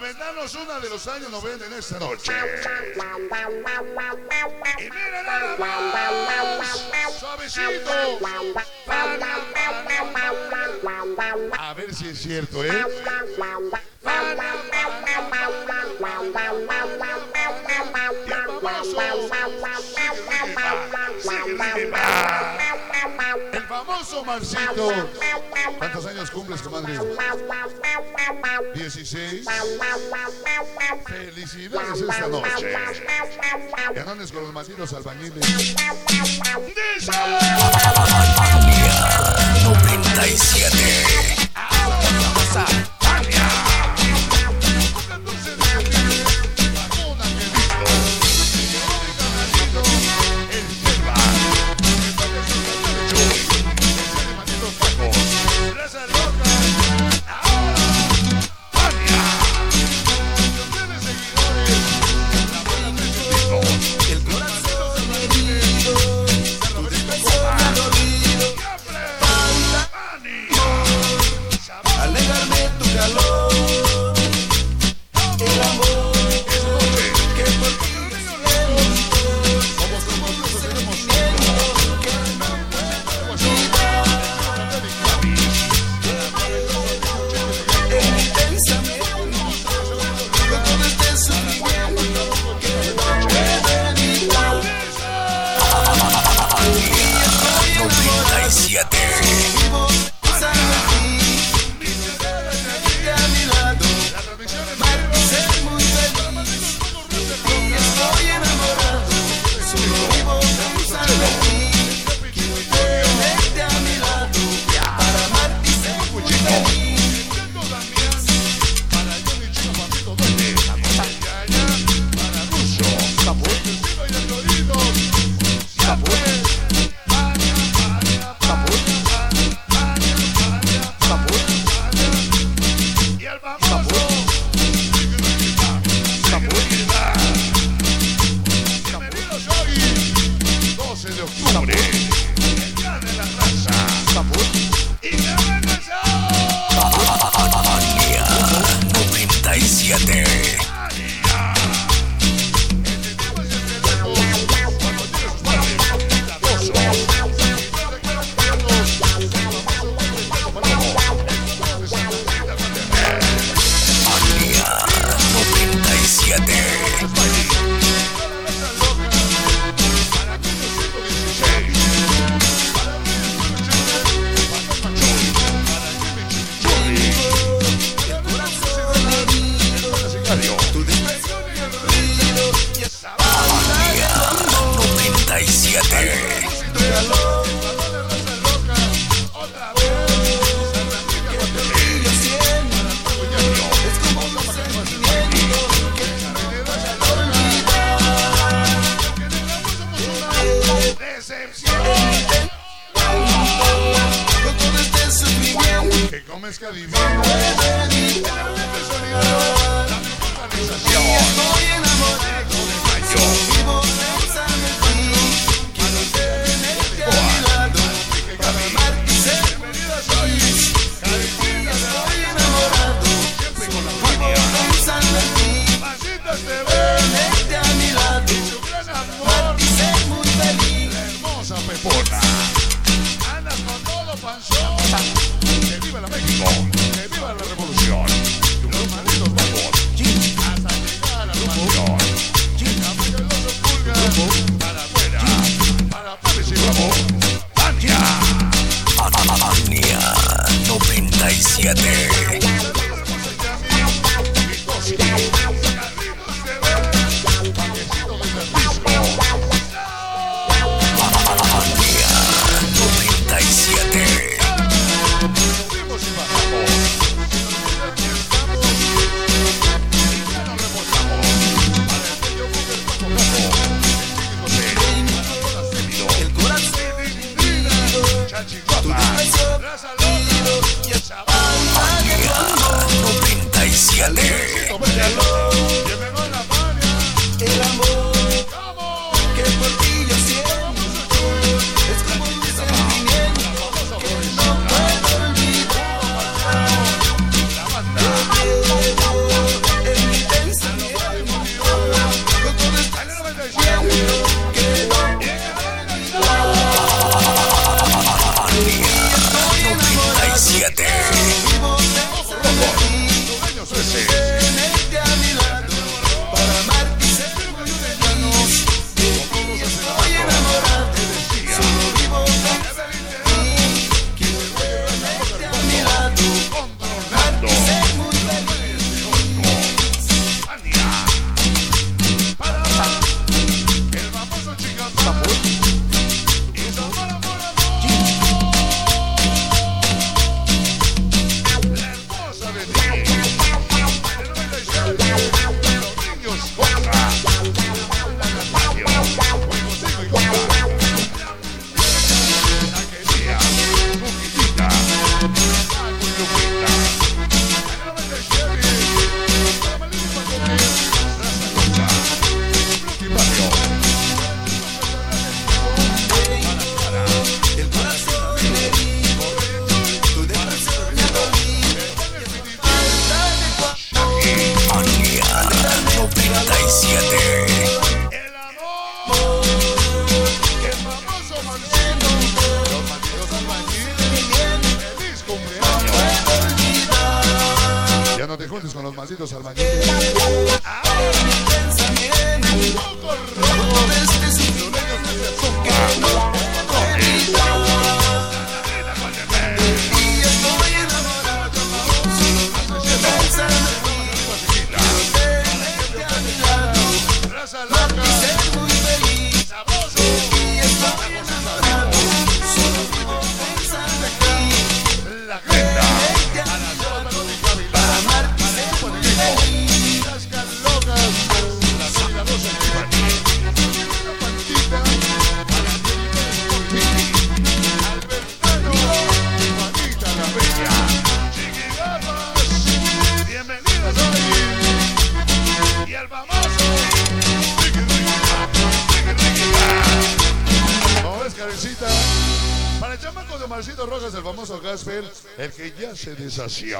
reventarnos una de los años 90 en esta noche. Y. A ver si es cierto, ¿eh? El famoso Marcito. ¿Cuántos años cumples, comadre? 16. Felicidades esta noche. Que andes con los malditos albañiles. ¡Dice! 97. Fíjate. Somebody. mezcla divina. Saturday. Juancito Salvañito. Maxito Rojas, el famoso Gasper, el que ya se deshació.